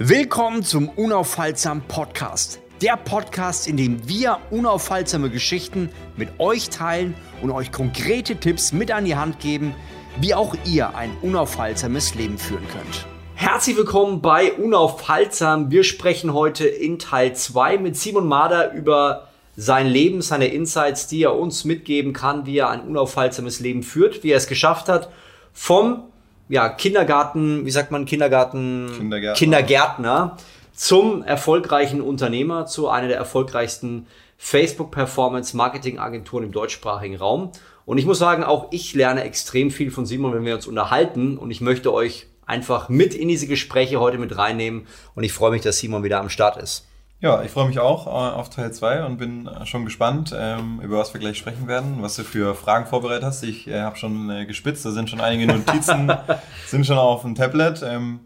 Willkommen zum Unaufhaltsam Podcast. Der Podcast, in dem wir unaufhaltsame Geschichten mit euch teilen und euch konkrete Tipps mit an die Hand geben, wie auch ihr ein unaufhaltsames Leben führen könnt. Herzlich willkommen bei Unaufhaltsam. Wir sprechen heute in Teil 2 mit Simon Mader über sein Leben, seine Insights, die er uns mitgeben kann, wie er ein unaufhaltsames Leben führt, wie er es geschafft hat, vom ja, Kindergarten, wie sagt man, Kindergarten, Kindergärtner. Kindergärtner zum erfolgreichen Unternehmer, zu einer der erfolgreichsten Facebook Performance Marketing Agenturen im deutschsprachigen Raum. Und ich muss sagen, auch ich lerne extrem viel von Simon, wenn wir uns unterhalten. Und ich möchte euch einfach mit in diese Gespräche heute mit reinnehmen. Und ich freue mich, dass Simon wieder am Start ist. Ja, ich freue mich auch äh, auf Teil 2 und bin äh, schon gespannt, ähm, über was wir gleich sprechen werden, was du für Fragen vorbereitet hast. Ich äh, habe schon gespitzt, da sind schon einige Notizen, sind schon auf dem Tablet. Ähm,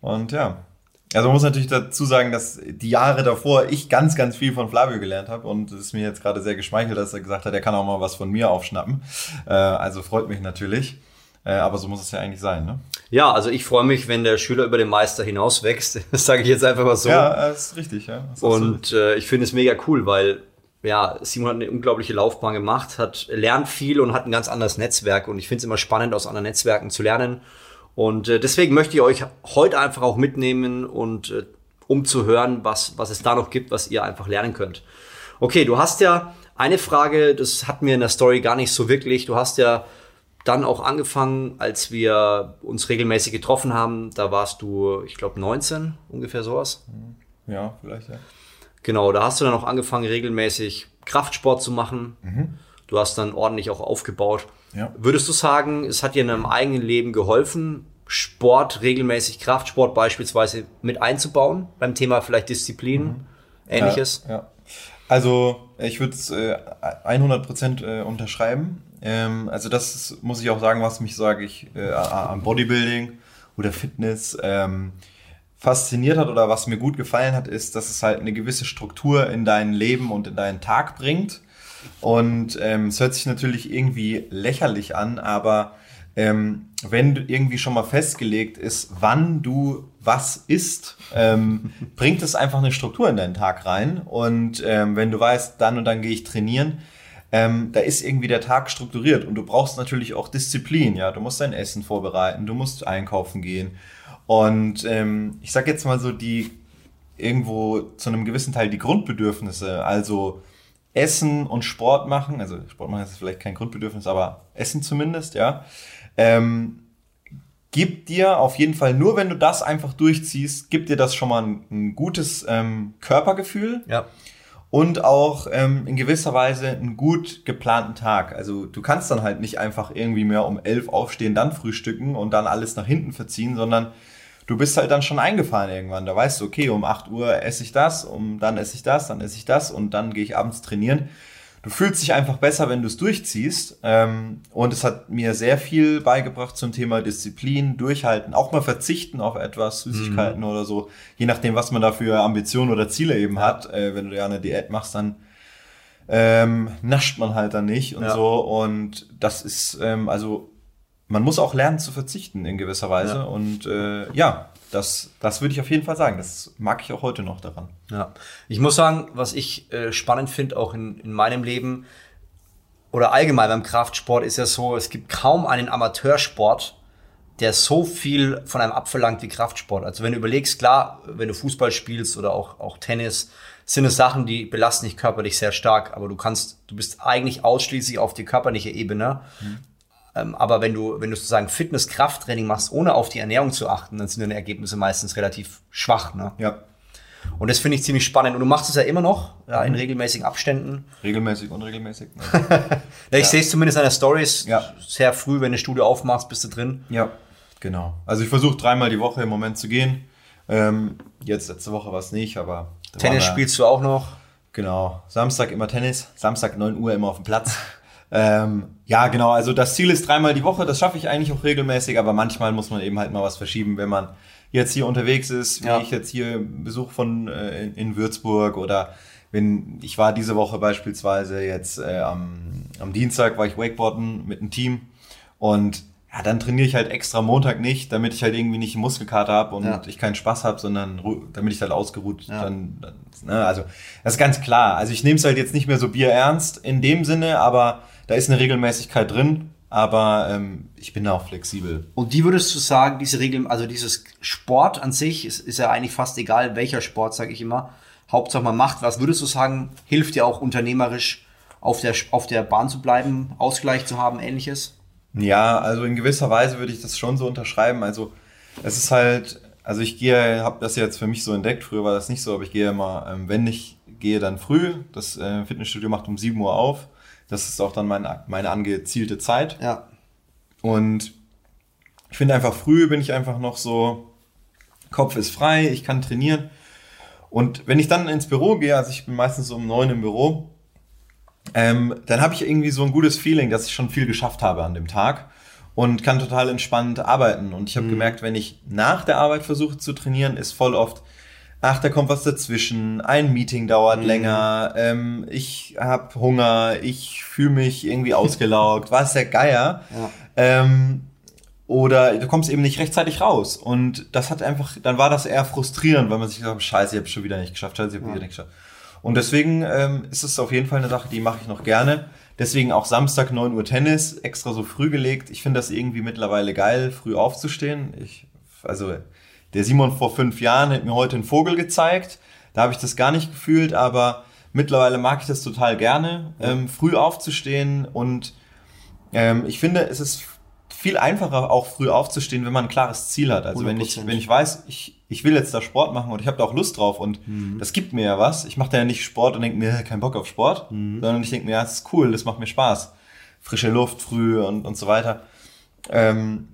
und ja, also man muss natürlich dazu sagen, dass die Jahre davor ich ganz, ganz viel von Flavio gelernt habe und es ist mir jetzt gerade sehr geschmeichelt, dass er gesagt hat, er kann auch mal was von mir aufschnappen. Äh, also freut mich natürlich. Äh, aber so muss es ja eigentlich sein, ne? Ja, also ich freue mich, wenn der Schüler über den Meister hinaus wächst. Das sage ich jetzt einfach mal so. Ja, das ist richtig, ja. Ist Und äh, ich finde es mega cool, weil ja, Simon hat eine unglaubliche Laufbahn gemacht, hat lernt viel und hat ein ganz anderes Netzwerk. Und ich finde es immer spannend, aus anderen Netzwerken zu lernen. Und äh, deswegen möchte ich euch heute einfach auch mitnehmen und äh, um zu hören, was, was es da noch gibt, was ihr einfach lernen könnt. Okay, du hast ja eine Frage, das hatten wir in der Story gar nicht so wirklich. Du hast ja dann auch angefangen, als wir uns regelmäßig getroffen haben. Da warst du, ich glaube, 19, ungefähr sowas. Ja, vielleicht, ja. Genau, da hast du dann auch angefangen, regelmäßig Kraftsport zu machen. Du hast dann ordentlich auch aufgebaut. Ja. Würdest du sagen, es hat dir in deinem eigenen Leben geholfen, Sport, regelmäßig Kraftsport beispielsweise mit einzubauen? Beim Thema vielleicht Disziplin, ähnliches? Ja, ja. Also ich würde es äh, 100% äh, unterschreiben. Ähm, also das ist, muss ich auch sagen, was mich, sage ich, äh, am Bodybuilding oder Fitness ähm, fasziniert hat oder was mir gut gefallen hat, ist, dass es halt eine gewisse Struktur in dein Leben und in deinen Tag bringt. Und ähm, es hört sich natürlich irgendwie lächerlich an, aber ähm, wenn irgendwie schon mal festgelegt ist, wann du was isst, ähm, bringt es einfach eine Struktur in deinen Tag rein. Und ähm, wenn du weißt, dann und dann gehe ich trainieren, ähm, da ist irgendwie der Tag strukturiert und du brauchst natürlich auch Disziplin, ja. Du musst dein Essen vorbereiten, du musst einkaufen gehen. Und ähm, ich sag jetzt mal so die irgendwo zu einem gewissen Teil die Grundbedürfnisse, also Essen und Sport machen, also Sport machen ist vielleicht kein Grundbedürfnis, aber Essen zumindest, ja, ähm, gibt dir auf jeden Fall, nur wenn du das einfach durchziehst, gibt dir das schon mal ein, ein gutes ähm, Körpergefühl Ja. Und auch ähm, in gewisser Weise einen gut geplanten Tag. Also du kannst dann halt nicht einfach irgendwie mehr um elf aufstehen, dann frühstücken und dann alles nach hinten verziehen, sondern du bist halt dann schon eingefahren irgendwann. Da weißt du, okay, um 8 Uhr esse ich das, um dann esse ich das, dann esse ich das und dann gehe ich abends trainieren. Du fühlst dich einfach besser, wenn du es durchziehst. Ähm, und es hat mir sehr viel beigebracht zum Thema Disziplin, Durchhalten, auch mal verzichten auf etwas, Süßigkeiten oder so. Je nachdem, was man da für Ambitionen oder Ziele eben hat. Äh, wenn du ja eine Diät machst, dann ähm, nascht man halt dann nicht und Ja. so. Und das ist, ähm, also man muss auch lernen zu verzichten in gewisser Weise. Ja. Und äh, ja, das, das würde ich auf jeden Fall sagen. Das mag ich auch heute noch daran. Ja, ich muss sagen, was ich äh, spannend finde, auch in, in meinem Leben oder allgemein beim Kraftsport, ist ja so, es gibt kaum einen Amateursport, der so viel von einem abverlangt wie Kraftsport. Also wenn du überlegst, klar, wenn du Fußball spielst oder auch, auch Tennis, sind es Sachen, die belasten dich körperlich sehr stark, aber du kannst, du bist eigentlich ausschließlich auf die körperliche Ebene. Ähm, aber wenn du, wenn du sozusagen Fitness-Krafttraining machst, ohne auf die Ernährung zu achten, dann sind deine Ergebnisse meistens relativ schwach. Ne? Ja, Und das finde ich ziemlich spannend. Und du machst es ja immer noch, ja, in regelmäßigen Abständen. regelmäßig, unregelmäßig. Ja, ich sehe es zumindest an der Stories Ja. sehr früh, wenn du Studio aufmachst, bist du drin. Ja, genau. Also ich versuche dreimal die Woche im Moment zu gehen. Ähm, jetzt letzte Woche war es nicht, aber Tennis spielst du auch noch. Genau. Samstag immer Tennis, Samstag 9 Uhr immer auf dem Platz. ähm, ja, genau. Also das Ziel ist dreimal die Woche. Das schaffe ich eigentlich auch regelmäßig, aber manchmal muss man eben halt mal was verschieben, wenn man jetzt hier unterwegs ist, wie Ja. ich jetzt hier Besuch von äh, in, Würzburg oder wenn ich war diese Woche beispielsweise jetzt äh, am, am Dienstag war ich Wakeboarden mit einem Team und ja, dann trainiere ich halt extra Montag nicht, damit ich halt irgendwie nicht einen Muskelkater habe und Ja. ich keinen Spaß habe, sondern damit ich halt ausgeruht Ja. dann, dann ne, also das ist ganz klar. Also ich nehme es halt jetzt nicht mehr so bierernst in dem Sinne, aber da ist eine Regelmäßigkeit drin, aber ähm, ich bin da auch flexibel. Und die würdest du sagen, diese Regeln, also dieses Sport an sich, ist, ist ja eigentlich fast egal, welcher Sport, sage ich immer. Hauptsache man macht was. Würdest du sagen, hilft dir auch unternehmerisch auf der, auf der Bahn zu bleiben, Ausgleich zu haben, ähnliches? Ja, also in gewisser Weise würde ich das schon so unterschreiben. Also es ist halt, also ich gehe, habe das jetzt für mich so entdeckt. Früher war das nicht so, aber ich gehe immer, ähm, wenn ich gehe, dann früh. Das äh, Fitnessstudio macht um 7 Uhr auf. Das ist auch dann meine, meine angezielte Zeit. Ja. Und ich finde einfach früh bin ich einfach noch so, Kopf ist frei, ich kann trainieren. Und wenn ich dann ins Büro gehe, also ich bin meistens so um neun im Büro, ähm, dann habe ich irgendwie so ein gutes Feeling, dass ich schon viel geschafft habe an dem Tag und kann total entspannt arbeiten. Und ich habe gemerkt, wenn ich nach der Arbeit versuche zu trainieren, ist voll oft, ach, da kommt was dazwischen, ein Meeting dauert länger, ähm, ich habe Hunger, ich fühle mich irgendwie ausgelaugt, was der Geier. Ja. Ähm, oder du kommst eben nicht rechtzeitig raus. Und das hat einfach, dann war das eher frustrierend, weil man sich gesagt hat, scheiße, ich habe schon wieder nicht geschafft, scheiße, ich habe wieder nicht geschafft. Und deswegen ähm, ist es auf jeden Fall eine Sache, die mache ich noch gerne. Deswegen auch Samstag 9 Uhr Tennis, extra so früh gelegt. Ich finde das irgendwie mittlerweile geil, früh aufzustehen. Ich, also der Simon vor fünf Jahren hat mir heute einen Vogel gezeigt. Da habe ich das gar nicht gefühlt, aber mittlerweile mag ich das total gerne, ähm, früh aufzustehen und ähm, ich finde, es ist viel einfacher, auch früh aufzustehen, wenn man ein klares Ziel hat. Also wenn ich, 100%. wenn ich weiß, ich, ich will jetzt da Sport machen und ich habe da auch Lust drauf und das gibt mir ja was. Ich mache da ja nicht Sport und denke mir, kein Bock auf Sport, sondern ich denke mir, ja, das ist cool, das macht mir Spaß. Frische Luft früh und, und so weiter. Ähm,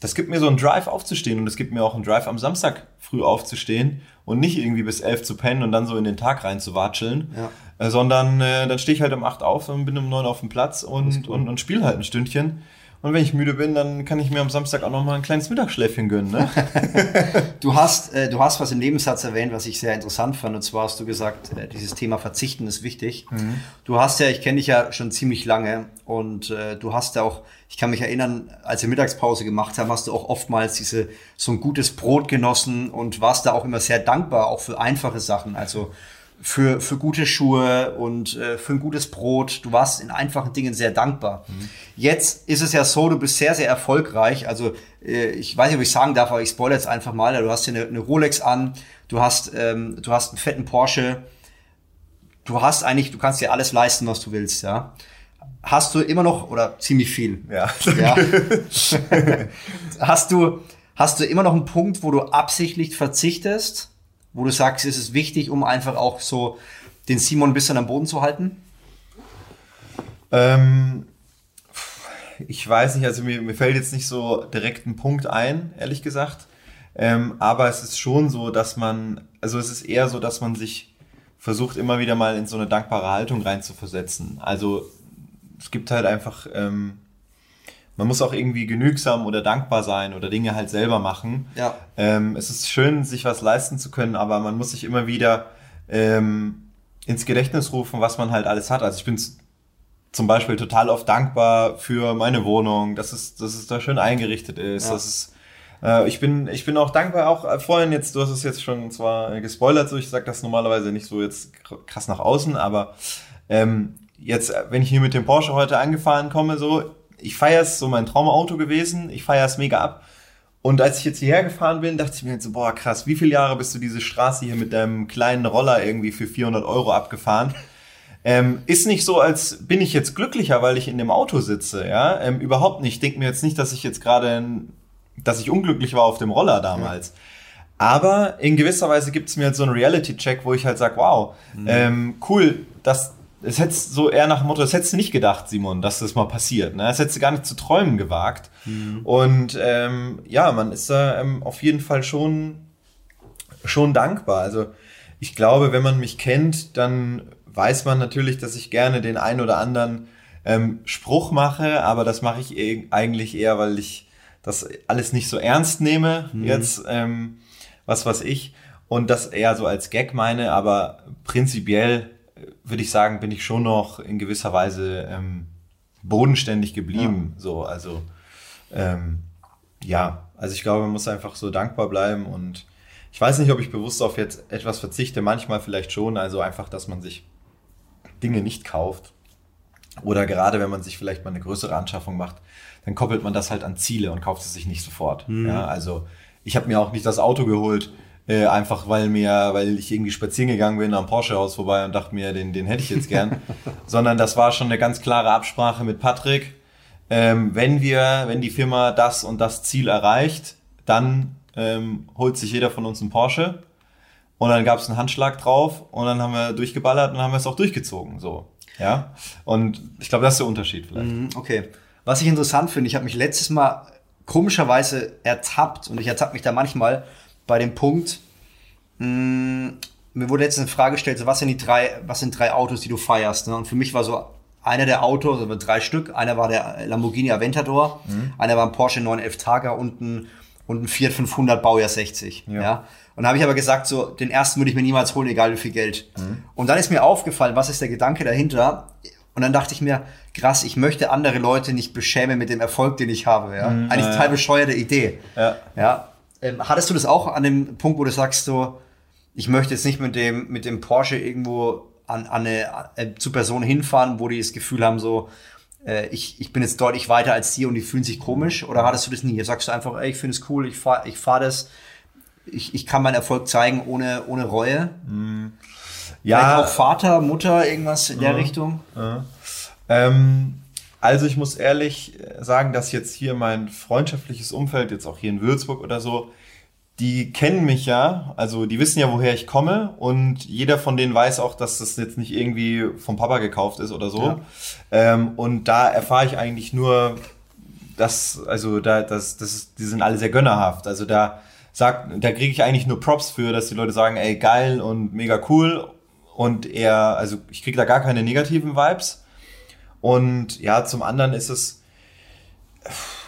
das gibt mir so einen Drive aufzustehen und es gibt mir auch einen Drive am Samstag früh aufzustehen und nicht irgendwie bis elf zu pennen und dann so in den Tag rein zu watscheln, Ja. äh, sondern äh, dann stehe ich halt um acht auf und bin um neun auf dem Platz und, und, und spiele halt ein Stündchen. Und wenn ich müde bin, dann kann ich mir am Samstag auch noch mal ein kleines Mittagsschläfchen gönnen. Ne? Du hast, äh, du hast was im Nebensatz erwähnt, was ich sehr interessant fand. Und zwar hast du gesagt, äh, dieses Thema Verzichten ist wichtig. Du hast ja, ich kenne dich ja schon ziemlich lange und äh, du hast ja auch, ich kann mich erinnern, als wir Mittagspause gemacht haben, hast du auch oftmals diese so ein gutes Brot genossen und warst da auch immer sehr dankbar, auch für einfache Sachen. Also für, für gute Schuhe und äh, für ein gutes Brot. Du warst in einfachen Dingen sehr dankbar. Jetzt ist es ja so, du bist sehr, sehr erfolgreich. Also äh, ich weiß nicht, ob ich sagen darf, aber ich spoilere jetzt einfach mal. Du hast hier eine, eine Rolex an, du hast, ähm, du hast einen fetten Porsche. Du hast eigentlich, du kannst dir alles leisten, was du willst, ja. Hast du immer noch, oder ziemlich viel, Ja. ja. hast du, hast du immer noch einen Punkt, wo du absichtlich verzichtest, wo du sagst, es ist wichtig, um einfach auch so den Simon ein bisschen am Boden zu halten? Ähm, ich weiß nicht, also mir, mir fällt jetzt nicht so direkt ein Punkt ein, ehrlich gesagt. Ähm, aber es ist schon so, dass man, also es ist eher so, dass man sich versucht, immer wieder mal in so eine dankbare Haltung reinzuversetzen. Also es gibt halt einfach, ähm, man muss auch irgendwie genügsam oder dankbar sein oder Dinge halt selber machen. Ja. Ähm, es ist schön, sich was leisten zu können, aber man muss sich immer wieder ähm, ins Gedächtnis rufen, was man halt alles hat. Also ich bin zum Beispiel total oft dankbar für meine Wohnung, dass es, dass es da schön eingerichtet ist. Ja. Dass es, äh, ich, bin, ich bin auch dankbar, auch äh, vorhin jetzt, du hast es jetzt schon zwar äh, gespoilert, so ich sage das normalerweise nicht so jetzt kr- krass nach außen, aber ähm, jetzt, äh, wenn ich hier mit dem Porsche heute angefahren komme, so, ich feiere es, so mein Traumauto gewesen, ich feiere es mega ab. Und als ich jetzt hierher gefahren bin, dachte ich mir jetzt so, boah, krass, wie viele Jahre bist du diese Straße hier mit deinem kleinen Roller irgendwie für 400 Euro abgefahren? Ähm, ist nicht so, als bin ich jetzt glücklicher, weil ich in dem Auto sitze, ja? Ähm, überhaupt nicht. Ich denke mir jetzt nicht, dass ich jetzt gerade, dass ich unglücklich war auf dem Roller damals. Aber in gewisser Weise gibt es mir halt so einen Reality-Check, wo ich halt sage, wow, ähm, cool, das, es hättest so eher nach dem Motto, das hättest du nicht gedacht, Simon, dass das mal passiert. Ne? Das hättest du gar nicht zu träumen gewagt. Und ähm, ja, man ist da ähm, auf jeden Fall schon, schon dankbar. Also ich glaube, wenn man mich kennt, dann weiß man natürlich, dass ich gerne den ein oder anderen ähm, Spruch mache, aber das mache ich eh- eigentlich eher, weil ich das alles nicht so ernst nehme, jetzt, ähm, was weiß ich, und das eher so als Gag meine, aber prinzipiell würde ich sagen, bin ich schon noch in gewisser Weise ähm, bodenständig geblieben. So, also ähm, ja, also ich glaube, man muss einfach so dankbar bleiben und ich weiß nicht, ob ich bewusst auf jetzt etwas verzichte, manchmal vielleicht schon, also einfach, dass man sich Dinge nicht kauft. Oder gerade wenn man sich vielleicht mal eine größere Anschaffung macht, dann koppelt man das halt an Ziele und kauft es sich nicht sofort. Mhm. Ja, also ich habe mir auch nicht das Auto geholt, äh, einfach weil mir, weil ich irgendwie spazieren gegangen bin am Porsche-Haus vorbei und dachte mir, den, den hätte ich jetzt gern. Sondern das war schon eine ganz klare Absprache mit Patrick. Ähm, wenn wir, wenn die Firma das und das Ziel erreicht, dann ähm, holt sich jeder von uns einen Porsche. Und dann gab es einen Handschlag drauf und dann haben wir durchgeballert und haben wir es auch durchgezogen. So. Ja. Und ich glaube, das ist der Unterschied vielleicht. Mhm, okay. Was ich interessant finde, ich habe mich letztes Mal komischerweise ertappt und ich ertappe mich da manchmal bei dem Punkt, mh, mm, mir wurde letztens eine Frage gestellt, so was sind die drei, was sind drei Autos, die du feierst? Ne? Und für mich war so einer der Autos, also drei Stück, einer war der Lamborghini Aventador, mhm. einer war ein Porsche 911 Targa und ein, und ein Fiat 500 Baujahr 60. Ja. ja? Und da habe ich aber gesagt, so den ersten würde ich mir niemals holen, egal wie viel Geld. Mhm. Und dann ist mir aufgefallen, was ist der Gedanke dahinter? Und dann dachte ich mir, krass, ich möchte andere Leute nicht beschämen mit dem Erfolg, den ich habe. Ja? Mhm, Eigentlich total bescheuerte Idee. Ja. ja? Ähm, hattest du das auch an dem Punkt, wo du sagst so, ich möchte jetzt nicht mit dem, mit dem Porsche irgendwo an, an eine äh, zu Personen hinfahren, wo die das Gefühl haben, so, äh, ich, ich bin jetzt deutlich weiter als die und die fühlen sich komisch? Oder hattest du das nie? Sagst du einfach, ey, ich finde es cool, ich fahre ich fahr das, ich, ich kann meinen Erfolg zeigen ohne, ohne Reue? Mhm. Ja. Vielleicht auch Vater, Mutter, irgendwas in der Richtung? Ja. Ähm, also ich muss ehrlich sagen, dass jetzt hier mein freundschaftliches Umfeld, jetzt auch hier in Würzburg oder so, die kennen mich ja, also die wissen ja, woher ich komme und jeder von denen weiß auch, dass das jetzt nicht irgendwie vom Papa gekauft ist oder so. Ja. Ähm, und da erfahre ich eigentlich nur, dass, also da, das, das, die sind alle sehr gönnerhaft. Also da sagt, da kriege ich eigentlich nur Props für, dass die Leute sagen, ey, geil und mega cool. Und eher, also ich kriege da gar keine negativen Vibes. Und ja, zum anderen ist es,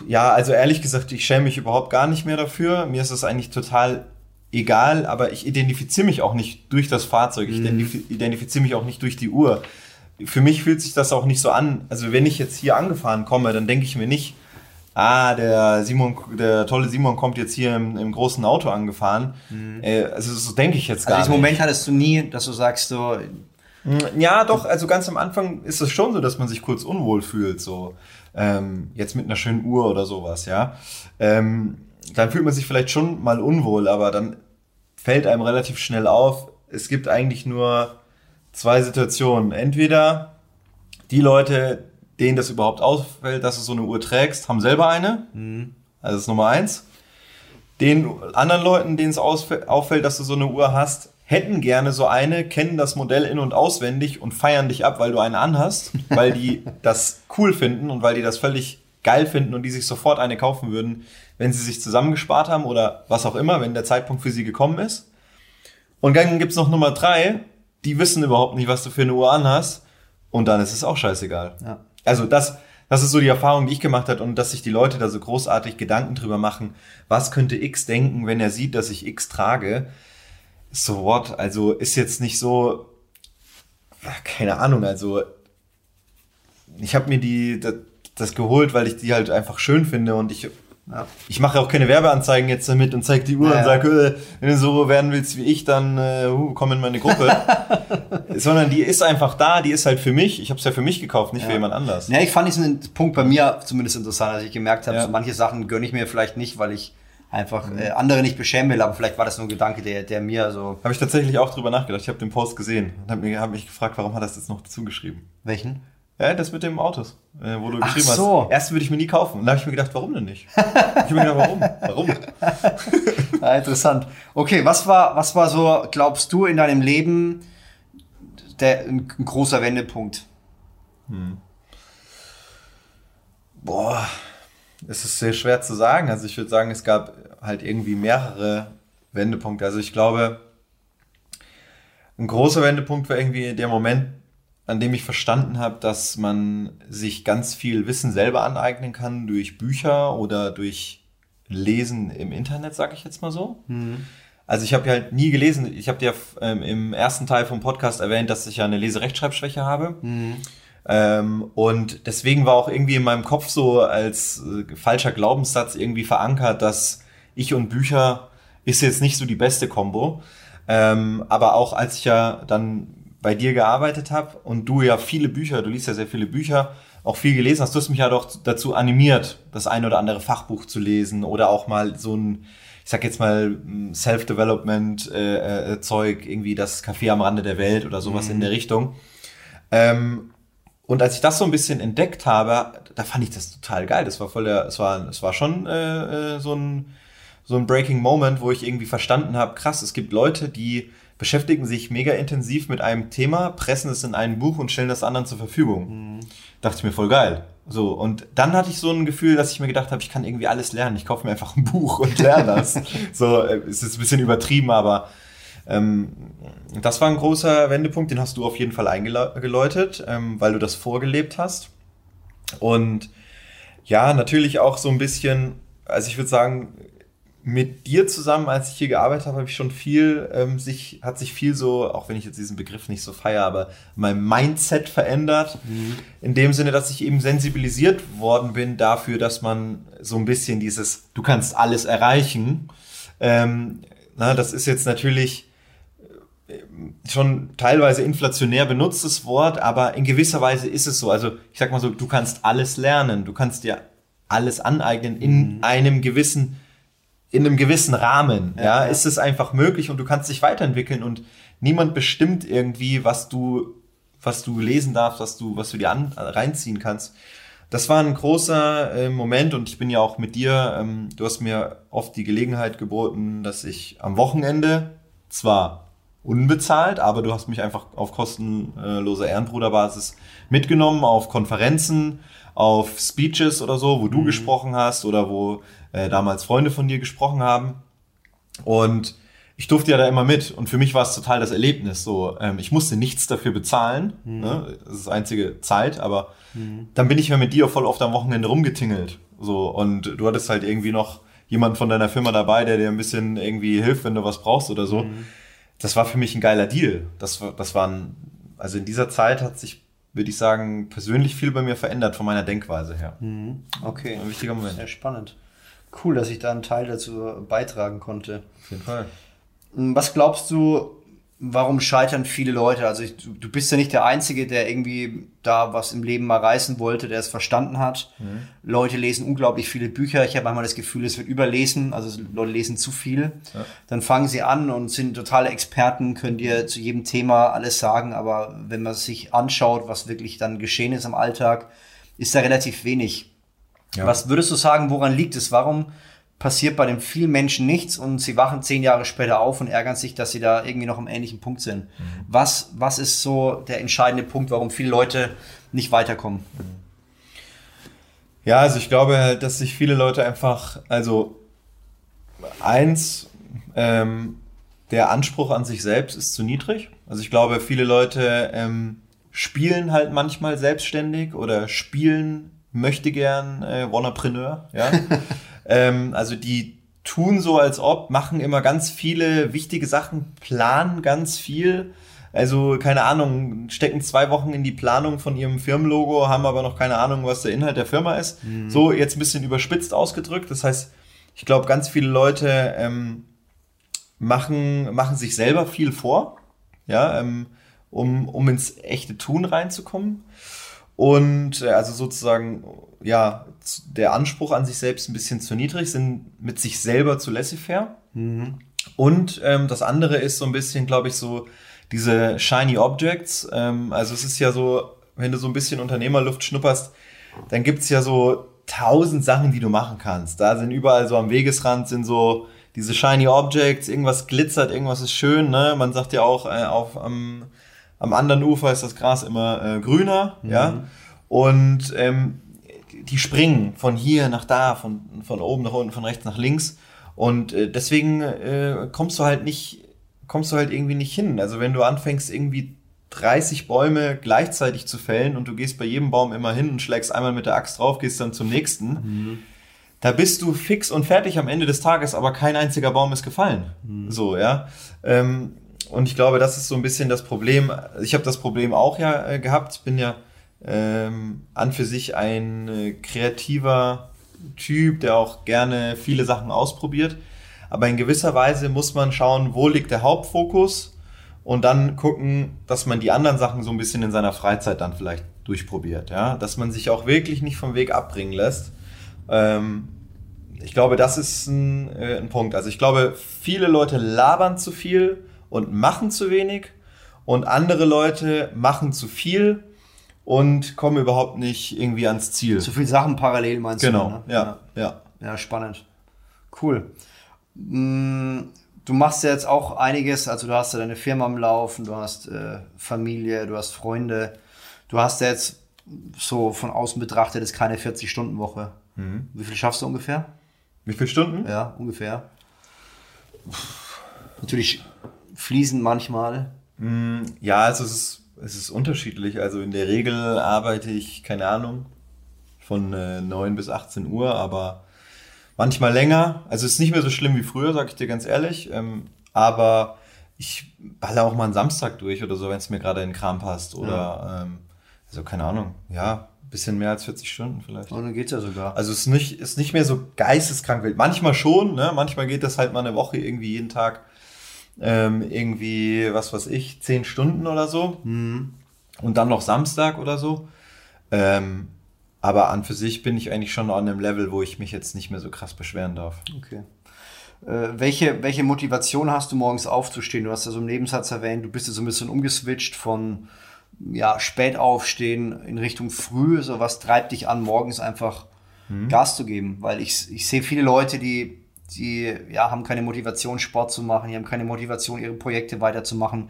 ja, also ehrlich gesagt, ich schäme mich überhaupt gar nicht mehr dafür. Mir ist es eigentlich total egal, aber ich identifiziere mich auch nicht durch das Fahrzeug. Ich mhm. identifiziere mich auch nicht durch die Uhr. Für mich fühlt sich das auch nicht so an. Also wenn ich jetzt hier angefahren komme, dann denke ich mir nicht, ah, der Simon, der tolle Simon kommt jetzt hier im, im großen Auto angefahren. Mhm. Äh, also so denke ich jetzt gar also diesen nicht. Moment hattest du nie, dass du sagst so. Ja, doch, also ganz am Anfang ist es schon so, dass man sich kurz unwohl fühlt, so. Ähm, jetzt mit einer schönen Uhr oder sowas, ja. Ähm, dann fühlt man sich vielleicht schon mal unwohl, aber dann fällt einem relativ schnell auf, es gibt eigentlich nur zwei Situationen. Entweder die Leute, denen das überhaupt auffällt, dass du so eine Uhr trägst, haben selber eine. Mhm. Also das ist Nummer eins. Den anderen Leuten, denen es auffällt, dass du so eine Uhr hast, hätten gerne so eine, kennen das Modell in- und auswendig und feiern dich ab, weil du eine anhast, weil die das cool finden und weil die das völlig geil finden und die sich sofort eine kaufen würden, wenn sie sich zusammengespart haben oder was auch immer, wenn der Zeitpunkt für sie gekommen ist. Und dann gibt's noch Nummer drei, die wissen überhaupt nicht, was du für eine Uhr anhast und dann ist es auch scheißegal. Ja. Also das, das ist so die Erfahrung, die ich gemacht habe und dass sich die Leute da so großartig Gedanken drüber machen, was könnte X denken, wenn er sieht, dass ich X trage. So what? Also ist jetzt nicht so, keine Ahnung, also ich habe mir die das, das, geholt, weil ich die halt einfach schön finde und ich ja. Ich mache auch keine Werbeanzeigen jetzt damit und zeige die Uhr ja, und sage, äh, wenn du so werden willst wie ich, dann uh, komm in meine Gruppe. Sondern die ist einfach da, die ist halt für mich. Ich habe es ja für mich gekauft, nicht ja. für jemand anders. Ja, ich fand diesen Punkt bei mir zumindest interessant, als ich gemerkt habe, so manche Sachen gönne ich mir vielleicht nicht, weil ich einfach mhm. äh, andere nicht beschämen will, aber vielleicht war das nur ein Gedanke, der, der mir so. Habe ich tatsächlich auch drüber nachgedacht. Ich habe den Post gesehen und habe mich, hab mich gefragt, warum hat er das jetzt noch dazu geschrieben? Welchen? Ja, das mit dem Autos, äh, wo du Ach geschrieben so. hast. Erst würde ich mir nie kaufen. Und da habe ich mir gedacht, warum denn nicht? Ich habe mir gedacht, warum? Warum? ja, interessant. Okay, was war, was war so, glaubst du, in deinem Leben der, ein, ein großer Wendepunkt? Hm. Boah, es ist sehr schwer zu sagen. Also ich würde sagen, es gab halt irgendwie mehrere Wendepunkte. Also ich glaube, ein großer Wendepunkt war irgendwie der Moment, an dem ich verstanden habe, dass man sich ganz viel Wissen selber aneignen kann durch Bücher oder durch Lesen im Internet, sage ich jetzt mal so. Mhm. Also ich habe ja halt nie gelesen. Ich habe dir ähm, im ersten Teil vom Podcast erwähnt, dass ich ja eine Leserechtschreibschwäche habe. Mhm. Ähm, und deswegen war auch irgendwie in meinem Kopf so als äh, falscher Glaubenssatz irgendwie verankert, dass ich und Bücher ist jetzt nicht so die beste Kombo. Ähm, aber auch als ich ja dann bei dir gearbeitet habe und du ja viele Bücher, du liest ja sehr viele Bücher, auch viel gelesen hast, du hast mich ja doch dazu animiert, das ein oder andere Fachbuch zu lesen oder auch mal so ein, ich sag jetzt mal, Self-Development-Zeug, äh, äh, irgendwie das Café am Rande der Welt oder sowas mhm. in der Richtung. Ähm, und als ich das so ein bisschen entdeckt habe, da fand ich das total geil. Das war voll der, es war, es war schon äh, äh so ein so ein Breaking Moment, wo ich irgendwie verstanden habe, krass, es gibt Leute, die beschäftigen sich mega intensiv mit einem Thema, pressen es in ein Buch und stellen das anderen zur Verfügung. Mhm. Dachte ich mir voll geil. So, und dann hatte ich so ein Gefühl, dass ich mir gedacht habe, ich kann irgendwie alles lernen. Ich kaufe mir einfach ein Buch und lerne das. so, äh, es ist ein bisschen übertrieben, aber ähm, das war ein großer Wendepunkt, den hast du auf jeden Fall eingeläutet, ähm, weil du das vorgelebt hast. Und ja, natürlich auch so ein bisschen, also ich würde sagen, mit dir zusammen, als ich hier gearbeitet habe, habe ich schon viel, ähm, sich, hat sich viel so, auch wenn ich jetzt diesen Begriff nicht so feiere, aber mein Mindset verändert. Mhm. In dem Sinne, dass ich eben sensibilisiert worden bin dafür, dass man so ein bisschen dieses, du kannst alles erreichen. Ähm, na, das ist jetzt natürlich äh, schon teilweise inflationär benutztes Wort, aber in gewisser Weise ist es so. Also ich sag mal so, du kannst alles lernen, du kannst dir alles aneignen in mhm. einem gewissen in einem gewissen Rahmen, ja, ja, ist es einfach möglich und du kannst dich weiterentwickeln und niemand bestimmt irgendwie, was du, was du lesen darfst, was du, was du dir an, reinziehen kannst. Das war ein großer äh, Moment und ich bin ja auch mit dir, ähm, du hast mir oft die Gelegenheit geboten, dass ich am Wochenende zwar unbezahlt, aber du hast mich einfach auf kostenloser Ehrenbruderbasis mitgenommen auf Konferenzen, auf Speeches oder so, wo du mhm. gesprochen hast oder wo äh, damals Freunde von dir gesprochen haben. Und ich durfte ja da immer mit und für mich war es total das Erlebnis. So, ähm, ich musste nichts dafür bezahlen. Mhm. Ne? Das ist einzige Zeit, aber mhm. dann bin ich ja mit dir voll oft am Wochenende rumgetingelt. So, und du hattest halt irgendwie noch jemanden von deiner Firma dabei, der dir ein bisschen irgendwie hilft, wenn du was brauchst oder so. Mhm. Das war für mich ein geiler Deal. Das, das war ein, also in dieser Zeit hat sich, würde ich sagen, persönlich viel bei mir verändert von meiner Denkweise her. Mhm. Okay. Ein wichtiger Moment. Sehr spannend cool, dass ich da einen Teil dazu beitragen konnte. Auf jeden Fall. Hm, was glaubst du, warum scheitern viele Leute? Also ich, du, du, bist ja nicht der Einzige, der irgendwie da was im Leben mal reißen wollte, der es verstanden hat. Mhm. Leute lesen unglaublich viele Bücher. Ich habe manchmal das Gefühl, es wird überlesen. Also Leute lesen zu viel. Ja. Dann fangen sie an und sind totale Experten, können dir zu jedem Thema alles sagen. Aber wenn man sich anschaut, was wirklich dann geschehen ist im Alltag, ist da relativ wenig. Ja. Was würdest du sagen, woran liegt es? Warum passiert bei den vielen Menschen nichts und sie wachen zehn Jahre später auf und ärgern sich, dass sie da irgendwie noch am ähnlichen Punkt sind? Mhm. Was, was ist so der entscheidende Punkt, warum viele Leute nicht weiterkommen? Ja, also ich glaube halt, dass sich viele Leute einfach, also eins, ähm, der Anspruch an sich selbst ist zu niedrig. Also ich glaube, viele Leute ähm, spielen halt manchmal selbstständig oder spielen möchte gern äh, Wannapreneur, ja. ähm, also die tun so, als ob, machen immer ganz viele wichtige Sachen, planen ganz viel. Also, keine Ahnung, stecken zwei Wochen in die Planung von ihrem Firmenlogo, haben aber noch keine Ahnung, was der Inhalt der Firma ist. Mhm. So, jetzt ein bisschen überspitzt ausgedrückt. Das heißt, ich glaube, ganz viele Leute ähm, machen, machen sich selber viel vor, ja, ähm, um, um ins echte Tun reinzukommen. Und äh, also sozusagen, ja, der Anspruch an sich selbst ein bisschen zu niedrig, sind mit sich selber zu laissez-faire. Mhm. Und ähm, das andere ist so ein bisschen, glaube ich, so diese shiny Objects. Ähm, also es ist ja so, wenn du so ein bisschen Unternehmerluft schnupperst, dann gibt's ja so tausend Sachen, die du machen kannst. Da sind überall so am Wegesrand sind so diese shiny Objects, irgendwas glitzert, irgendwas ist schön. Ne? Man sagt ja auch äh, auf am am anderen Ufer ist das Gras immer äh, grüner, mhm. ja. Und ähm, die springen von hier nach da, von, von oben nach unten, von rechts nach links. Und äh, deswegen äh, kommst du halt nicht, kommst du halt irgendwie nicht hin. Also wenn du anfängst, irgendwie 30 Bäume gleichzeitig zu fällen und du gehst bei jedem Baum immer hin und schlägst einmal mit der Axt drauf, gehst dann zum nächsten, mhm. da bist du fix und fertig am Ende des Tages, aber kein einziger Baum ist gefallen. Mhm. So, ja. Ähm, und ich glaube, das ist so ein bisschen das Problem. Ich habe das Problem auch ja äh, gehabt. Ich bin ja ähm, an für sich ein äh, kreativer Typ, der auch gerne viele Sachen ausprobiert. Aber in gewisser Weise muss man schauen, wo liegt der Hauptfokus und dann gucken, dass man die anderen Sachen so ein bisschen in seiner Freizeit dann vielleicht durchprobiert. Ja? Dass man sich auch wirklich nicht vom Weg abbringen lässt. Ähm, ich glaube, das ist ein, äh, ein Punkt. Also ich glaube, viele Leute labern zu viel und machen zu wenig und andere Leute machen zu viel und kommen überhaupt nicht irgendwie ans Ziel. Zu viele Sachen parallel meinst genau. du? Genau, ja, ja. Ja, spannend. Cool. Mm, du machst ja jetzt auch einiges, also du hast ja deine Firma am Laufen, du hast äh, Familie, du hast Freunde. Du hast ja jetzt so von außen betrachtet ist keine 40-Stunden-Woche. Mhm. Wie viel schaffst du ungefähr? Wie viele Stunden? Ja, ungefähr. Natürlich fließen manchmal. Mm, ja, also es ist, es ist unterschiedlich. Also in der Regel arbeite ich, keine Ahnung, von äh, 9 bis 18 Uhr, aber manchmal länger. Also es ist nicht mehr so schlimm wie früher, sag ich dir ganz ehrlich. Ähm, aber ich balle auch mal einen Samstag durch oder so, wenn es mir gerade in den Kram passt. Oder, ja. ähm, also keine Ahnung, ja, bisschen mehr als 40 Stunden vielleicht. Und oh, dann geht's ja sogar. Also es ist nicht, ist nicht mehr so geisteskrank wild. Manchmal schon, ne? Manchmal geht das halt mal eine Woche irgendwie jeden Tag ähm, irgendwie, was weiß ich, 10 Stunden oder so. Mhm. Und dann noch Samstag oder so. Ähm, aber an für sich bin ich eigentlich schon an einem Level, wo ich mich jetzt nicht mehr so krass beschweren darf. Okay. Äh, welche, welche Motivation hast du morgens aufzustehen? Du hast ja so im Nebensatz erwähnt, du bist ja so ein bisschen umgeswitcht von ja, spät aufstehen in Richtung früh. So was treibt dich an, morgens einfach mhm. Gas zu geben? Weil ich, ich sehe viele Leute, die, die ja, haben keine Motivation, Sport zu machen, die haben keine Motivation, ihre Projekte weiterzumachen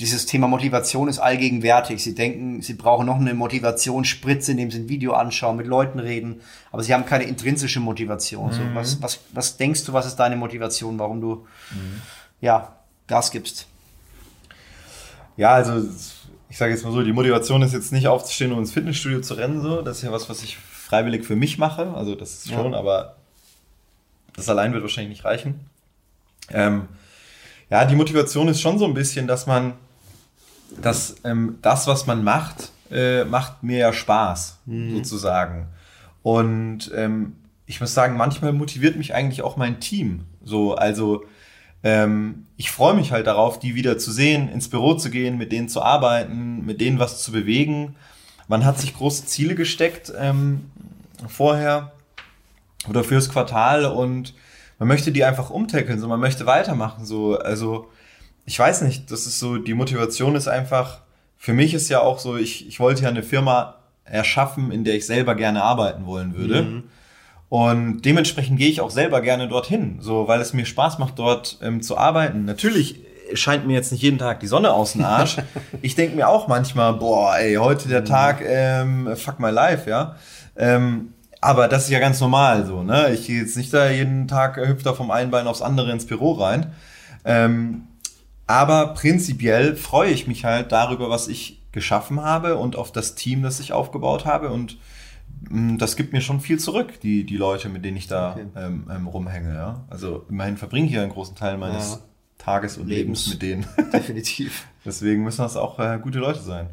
dieses Thema Motivation ist allgegenwärtig. Sie denken, sie brauchen noch eine Motivationsspritze, indem sie ein Video anschauen, mit Leuten reden, aber sie haben keine intrinsische Motivation. Mhm. So, was, was, was denkst du, was ist deine Motivation, warum du mhm. ja, Gas gibst? Ja, also ich sage jetzt mal so, die Motivation ist jetzt nicht aufzustehen und ins Fitnessstudio zu rennen. So. Das ist ja was, was ich freiwillig für mich mache. Also das ist schon, ja. aber das allein wird wahrscheinlich nicht reichen. Ähm, ja, die Motivation ist schon so ein bisschen, dass man dass ähm, das, was man macht, äh, macht mir ja Spaß, mhm. sozusagen. Und ähm, ich muss sagen, manchmal motiviert mich eigentlich auch mein Team. So, also ähm, ich freue mich halt darauf, die wieder zu sehen, ins Büro zu gehen, mit denen zu arbeiten, mit denen was zu bewegen. Man hat sich große Ziele gesteckt ähm, vorher oder fürs Quartal und man möchte die einfach umtackeln, so man möchte weitermachen. So, also ich weiß nicht, das ist so, die Motivation ist einfach, für mich ist ja auch so, ich, ich wollte ja eine Firma erschaffen, in der ich selber gerne arbeiten wollen würde. Mhm. Und dementsprechend gehe ich auch selber gerne dorthin, so weil es mir Spaß macht, dort ähm, zu arbeiten. Natürlich scheint mir jetzt nicht jeden Tag die Sonne aus dem Arsch. ich denke mir auch manchmal, boah, ey, heute der mhm. Tag, ähm, fuck my life, ja. Ähm, aber das ist ja ganz normal so, ne? Ich gehe jetzt nicht da jeden Tag äh, hüpft da vom einen Bein aufs andere ins Büro rein. Ähm, aber prinzipiell freue ich mich halt darüber, was ich geschaffen habe und auf das Team, das ich aufgebaut habe. Und mh, mm, das gibt mir schon viel zurück, die, die Leute, mit denen ich da okay. ähm, ähm, rumhänge. Ja? Also immerhin verbringe ich ja einen großen Teil meines ja. Tages und Lebens, Lebens mit denen. Definitiv. Deswegen müssen das auch äh, gute Leute sein.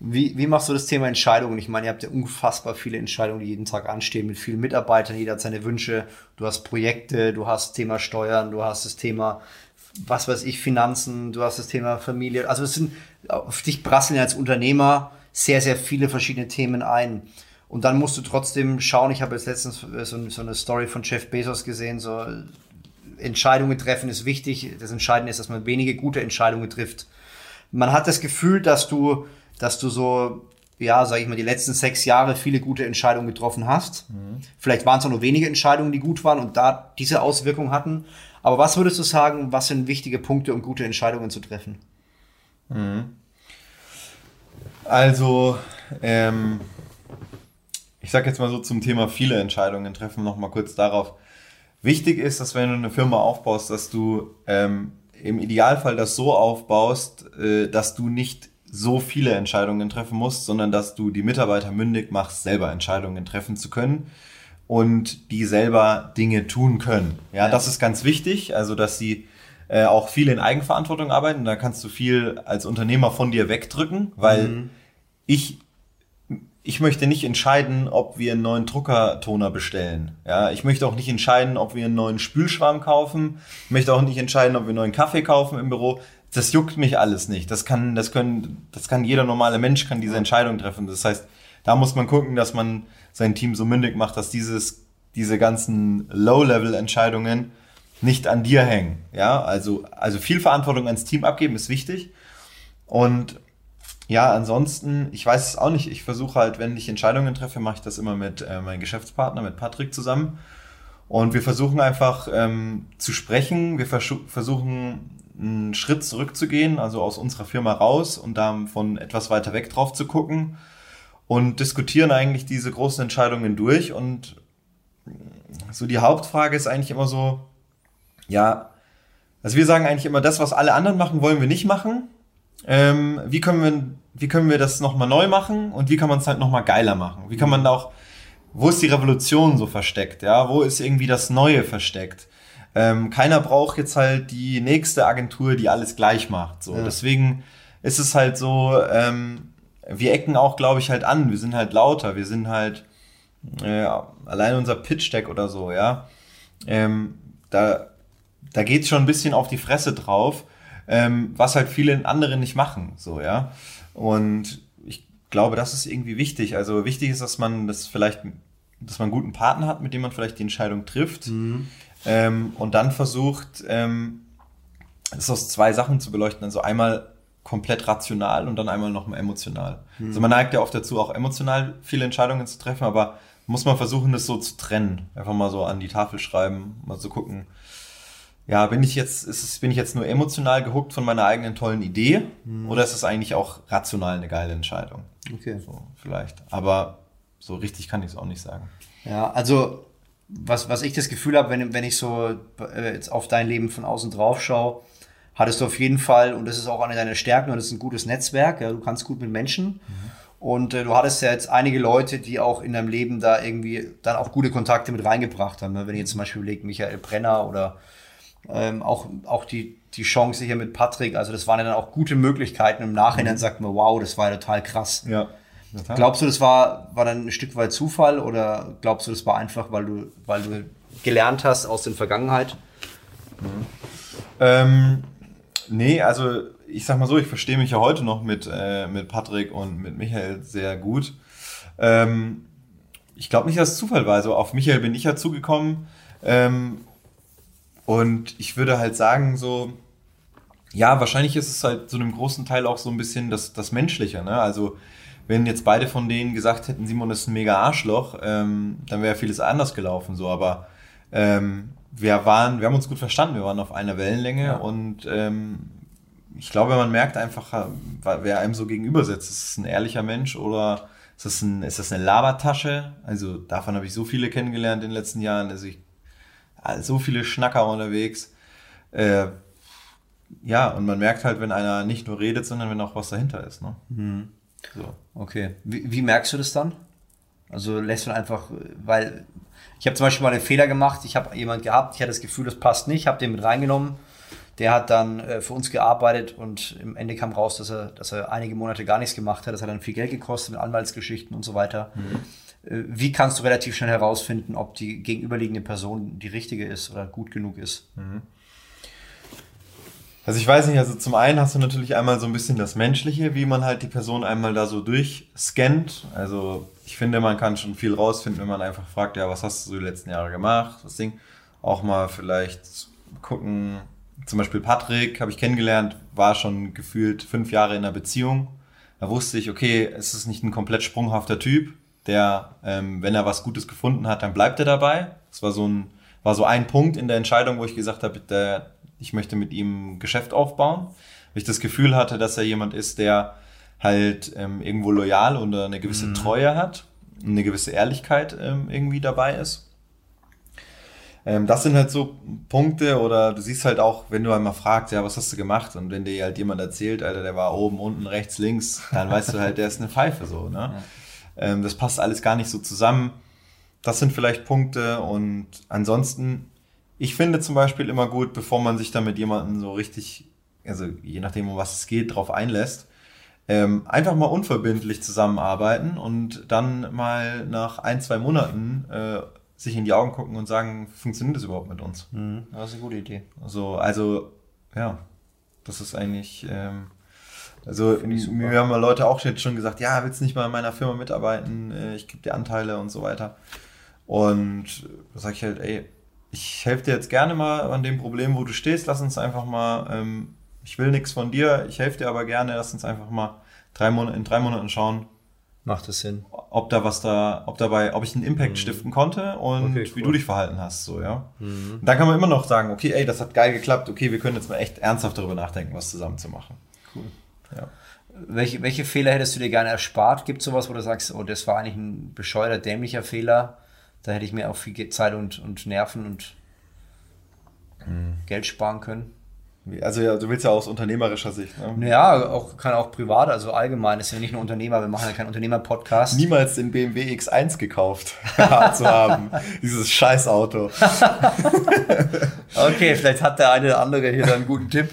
Wie, wie machst du das Thema Entscheidungen? Ich meine, ihr habt ja unfassbar viele Entscheidungen, die jeden Tag anstehen, mit vielen Mitarbeitern, jeder hat seine Wünsche. Du hast Projekte, du hast Thema Steuern, du hast das Thema was weiß ich, Finanzen, du hast das Thema Familie. Also es sind, auf dich prasseln als Unternehmer sehr, sehr viele verschiedene Themen ein. Und dann musst du trotzdem schauen, ich habe jetzt letztens so, so eine Story von Jeff Bezos gesehen, so Entscheidungen treffen ist wichtig. Das Entscheidende ist, dass man wenige gute Entscheidungen trifft. Man hat das Gefühl, dass du, dass du so, ja, sag ich mal, die letzten sechs Jahre viele gute Entscheidungen getroffen hast. Mhm. Vielleicht waren es auch nur wenige Entscheidungen, die gut waren und da diese Auswirkungen hatten. Aber was würdest du sagen, was sind wichtige Punkte, um gute Entscheidungen zu treffen? Mhm. Also, ähm, ich sage jetzt mal so zum Thema viele Entscheidungen treffen, noch mal kurz darauf. Wichtig ist, dass wenn du eine Firma aufbaust, dass du ähm, im Idealfall das so aufbaust, äh, dass du nicht so viele Entscheidungen treffen musst, sondern dass du die Mitarbeiter mündig machst, selber Entscheidungen treffen zu können und die selber Dinge tun können. Ja, ja. das ist ganz wichtig, also dass sie äh, auch viel in Eigenverantwortung arbeiten. Da kannst du viel als Unternehmer von dir wegdrücken, weil mhm. ich ich möchte nicht entscheiden, ob wir einen neuen Druckertoner bestellen. Ja, ich möchte auch nicht entscheiden, ob wir einen neuen Spülschwamm kaufen. Ich möchte auch nicht entscheiden, ob wir einen neuen Kaffee kaufen im Büro. Das juckt mich alles nicht. Das kann, das können, das kann jeder normale Mensch kann diese Entscheidung treffen. Das heißt, da muss man gucken, dass man sein Team so mündig macht, dass dieses, diese ganzen Low-Level-Entscheidungen nicht an dir hängen. Ja, also, also viel Verantwortung ans Team abgeben ist wichtig. Und ja, ansonsten, ich weiß es auch nicht. Ich versuche halt, wenn ich Entscheidungen treffe, mache ich das immer mit äh, meinem Geschäftspartner, mit Patrick zusammen. Und wir versuchen einfach ähm, zu sprechen. Wir versuchen einen Schritt zurückzugehen, also aus unserer Firma raus und dann von etwas weiter weg drauf zu gucken und diskutieren eigentlich diese großen Entscheidungen durch. Und so die Hauptfrage ist eigentlich immer so, ja, also wir sagen eigentlich immer, das, was alle anderen machen, wollen wir nicht machen. Ähm, wie können wir wie können wir das nochmal neu machen und wie kann man es halt nochmal geiler machen? Wie kann man da auch, wo ist die Revolution so versteckt? Ja, wo ist irgendwie das Neue versteckt? Ähm, keiner braucht jetzt halt die nächste Agentur, die alles gleich macht. So, ja. deswegen ist es halt so, ähm, wir ecken auch, glaube ich, halt an. Wir sind halt lauter. Wir sind halt äh, allein unser Pitch Deck oder so, ja. Ähm, da da geht's schon ein bisschen auf die Fresse drauf, ähm, was halt viele andere nicht machen, so, ja. Und ich glaube, das ist irgendwie wichtig. Also wichtig ist, dass man das vielleicht, dass man einen guten Partner hat, mit dem man vielleicht die Entscheidung trifft. Mhm. Ähm, und dann versucht, ähm, das aus zwei Sachen zu beleuchten. Also einmal komplett rational und dann einmal nochmal emotional. Mhm. Also man neigt ja oft dazu, auch emotional viele Entscheidungen zu treffen, aber muss man versuchen, das so zu trennen. Einfach mal so an die Tafel schreiben, mal so gucken, ja, bin ich jetzt, ist es, bin ich jetzt nur emotional gehuckt von meiner eigenen tollen Idee mhm. oder ist es eigentlich auch rational eine geile Entscheidung? Okay. So, vielleicht. Aber so richtig kann ich es auch nicht sagen. Ja, also was, was ich das Gefühl habe, wenn, wenn ich so äh, jetzt auf dein Leben von außen drauf schaue, hattest du auf jeden Fall, und das ist auch eine deiner Stärken, und das ist ein gutes Netzwerk, ja, du kannst gut mit Menschen. Mhm. Und äh, du hattest ja jetzt einige Leute, die auch in deinem Leben da irgendwie dann auch gute Kontakte mit reingebracht haben. Ne? Wenn ich jetzt zum Beispiel überlege, Michael Brenner oder ähm, auch, auch die, die Chance hier mit Patrick, also das waren ja dann auch gute Möglichkeiten. Im Nachhinein mhm. sagt man, wow, das war ja total krass. Ja. Glaubst du, das war, war dann ein Stück weit Zufall oder glaubst du, das war einfach, weil du, weil du gelernt hast aus der Vergangenheit? Mhm. Ähm, nee, also ich sag mal so, ich verstehe mich ja heute noch mit, äh, mit Patrick und mit Michael sehr gut. Ähm, ich glaube nicht, dass es Zufall war. Also auf Michael bin ich ja zugekommen. Ähm, und ich würde halt sagen, so, ja, wahrscheinlich ist es halt zu einem großen Teil auch so ein bisschen das, das Menschliche. Ne? Also, wenn jetzt beide von denen gesagt hätten, Simon ist ein mega Arschloch, ähm, dann wäre vieles anders gelaufen. So, aber ähm, wir waren, wir haben uns gut verstanden, wir waren auf einer Wellenlänge ja. und ähm, ich glaube, man merkt einfach, wer einem so gegenüber sitzt. Ist es ein ehrlicher Mensch oder ist das, ein, ist das eine Labertasche? Also davon habe ich so viele kennengelernt in den letzten Jahren. Also ich so viele Schnacker unterwegs. Äh, ja, und man merkt halt, wenn einer nicht nur redet, sondern wenn auch was dahinter ist. Ne? Mhm. So. Okay. Wie, wie, merkst du das dann? Also lässt du einfach, weil ich habe zum Beispiel mal einen Fehler gemacht. Ich habe jemand gehabt, ich hatte das Gefühl, das passt nicht, habe den mit reingenommen. Der hat dann äh, für uns gearbeitet und im Ende kam raus, dass er, dass er einige Monate gar nichts gemacht hat. Das hat dann viel Geld gekostet mit Anwaltsgeschichten und so weiter. Mhm. Äh, wie kannst du relativ schnell herausfinden, ob die gegenüberliegende Person die richtige ist oder gut genug ist? Mhm. Also ich weiß nicht, also zum einen hast du natürlich einmal so ein bisschen das Menschliche, wie man halt die Person einmal da so durchscannt. Also ich finde, man kann schon viel rausfinden, wenn man einfach fragt, ja, was hast du so die letzten Jahre gemacht? Das Ding. Auch mal vielleicht gucken, zum Beispiel Patrick habe ich kennengelernt, war schon gefühlt fünf Jahre in einer Beziehung. Da wusste ich, okay, es ist nicht ein komplett sprunghafter Typ, der, ähm, wenn er was Gutes gefunden hat, dann bleibt er dabei. Das war so ein, war so ein Punkt in der Entscheidung, wo ich gesagt habe, der, ich möchte mit ihm ein Geschäft aufbauen. Weil ich das Gefühl hatte, dass er jemand ist, der halt ähm, irgendwo loyal und eine gewisse mhm. Treue hat, eine gewisse Ehrlichkeit ähm, irgendwie dabei ist. Ähm, das sind halt so Punkte oder du siehst halt auch, wenn du einmal fragst, ja, was hast du gemacht? Und wenn dir halt jemand erzählt, Alter, der war oben, unten, rechts, links, dann weißt du halt, der ist eine Pfeife so, ne? Ja. Ähm, das passt alles gar nicht so zusammen. Das sind vielleicht Punkte und ansonsten, ich finde zum Beispiel immer gut, bevor man sich da mit jemandem so richtig, also je nachdem, um was es geht, drauf einlässt, ähm, einfach mal unverbindlich zusammenarbeiten und dann mal nach ein, zwei Monaten äh, sich in die Augen gucken und sagen, funktioniert das überhaupt mit uns? Mhm. Das ist eine gute Idee. Also, also ja, das ist eigentlich, ähm, also mir haben mal Leute auch jetzt schon gesagt, ja, willst du nicht mal in meiner Firma mitarbeiten? Äh, ich gebe dir Anteile und so weiter. Und da sage ich halt, ey, ich helfe dir jetzt gerne mal an dem Problem, wo du stehst. Lass uns einfach mal, ähm, ich will nichts von dir, ich helfe dir aber gerne. Lass uns einfach mal drei Monate, in drei Monaten schauen. Macht es Sinn. Ob da was da, ob dabei, ob ich einen Impact mhm. stiften konnte und okay, cool. wie du dich verhalten hast, so, ja. Mhm. dann kann man immer noch sagen, okay, ey, das hat geil geklappt, okay, wir können jetzt mal echt ernsthaft darüber nachdenken, was zusammen zu machen. Cool. Ja. Welche, welche Fehler hättest du dir gerne erspart? Gibt es sowas, wo du sagst, oh, das war eigentlich ein bescheuerter, dämlicher Fehler? Da hätte ich mir auch viel Zeit und, und Nerven und mhm. Geld sparen können. Also ja, du willst ja aus unternehmerischer Sicht. Ne? Ja, auch, kann auch privat, also allgemein. ist ja nicht nur Unternehmer, wir machen ja keinen Unternehmer-Podcast. Niemals den BMW X1 gekauft zu haben. Dieses Scheißauto. okay, vielleicht hat der eine oder andere hier dann einen guten Tipp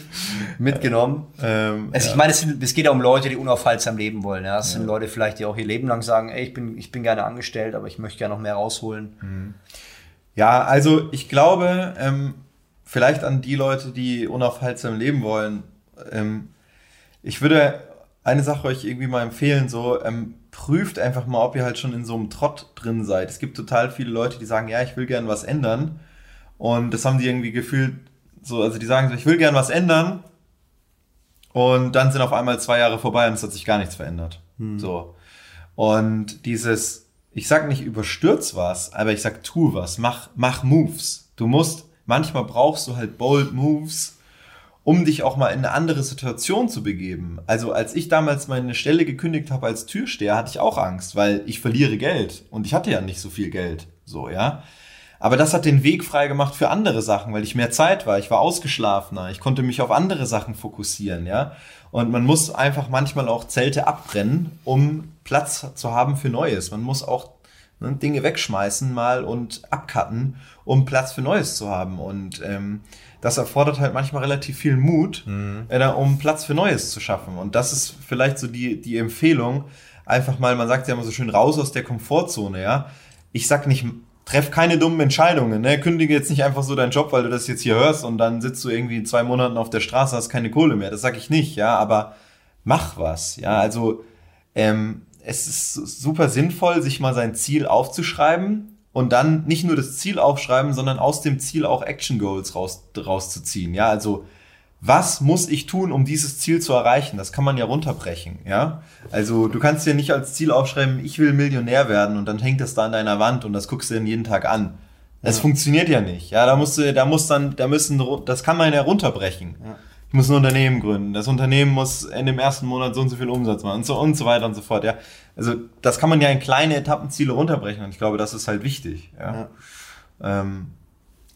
mitgenommen. Ähm, also, ja. Ich meine, es, es, geht ja um Leute, die unaufhaltsam leben wollen. Ja? Es ja. sind Leute vielleicht, die auch ihr Leben lang sagen, ey, ich bin, ich bin gerne angestellt, aber ich möchte gerne noch mehr rausholen. Mhm. Ja, also ich glaube, ähm, vielleicht an die Leute, die unaufhaltsam leben wollen. Ähm, ich würde eine Sache euch irgendwie mal empfehlen, so ähm, prüft einfach mal, ob ihr halt schon in so einem Trott drin seid. Es gibt total viele Leute, die sagen, ja, ich will gern was ändern. Und das haben die irgendwie gefühlt, so, also die sagen so, ich will gern was ändern. Und dann sind auf einmal zwei Jahre vorbei und es hat sich gar nichts verändert. Hm. So. Und dieses, ich sag nicht überstürz was, aber ich sag tu was, mach, mach Moves. Du musst manchmal brauchst du halt bold Moves, um dich auch mal in eine andere Situation zu begeben. Also als ich damals meine Stelle gekündigt habe als Türsteher, hatte ich auch Angst, weil ich verliere Geld und ich hatte ja nicht so viel Geld, so, ja. Aber das hat den Weg frei gemacht für andere Sachen, weil ich mehr Zeit war, ich war ausgeschlafener, ich konnte mich auf andere Sachen fokussieren, ja. Und man muss einfach manchmal auch Zelte abbrennen, um Platz zu haben für Neues. Man muss auch ne, Dinge wegschmeißen mal und abcutten, um Platz für Neues zu haben. Und ähm, das erfordert halt manchmal relativ viel Mut, mhm. äh, um Platz für Neues zu schaffen. Und das ist vielleicht so die, die Empfehlung, einfach mal, man sagt ja immer so schön, raus aus der Komfortzone, ja. Ich sag nicht, treff keine dummen Entscheidungen, ne? Kündige jetzt nicht einfach so deinen Job, weil du das jetzt hier hörst und dann sitzt du irgendwie in zwei Monaten auf der Straße, hast keine Kohle mehr. Das sag ich nicht, ja, aber mach was, ja. Also ähm, es ist super sinnvoll, sich mal sein Ziel aufzuschreiben und dann nicht nur das Ziel aufschreiben, sondern aus dem Ziel auch Action Goals raus, rauszuziehen. Ja, also was muss ich tun, um dieses Ziel zu erreichen? Das kann man ja runterbrechen, ja. Also du kannst dir nicht als Ziel aufschreiben, ich will Millionär werden und dann hängt das da an deiner Wand und das guckst du dann jeden Tag an. Das ja. funktioniert ja nicht, ja. Da musst du, da muss dann, da müssen, das kann man ja runterbrechen. Ja ich muss ein Unternehmen gründen. Das Unternehmen muss in dem ersten Monat so und so viel Umsatz machen und so und so weiter und so fort. Ja, also das kann man ja in kleine Etappenziele runterbrechen und ich glaube, das ist halt wichtig. Ja. ja. Ähm,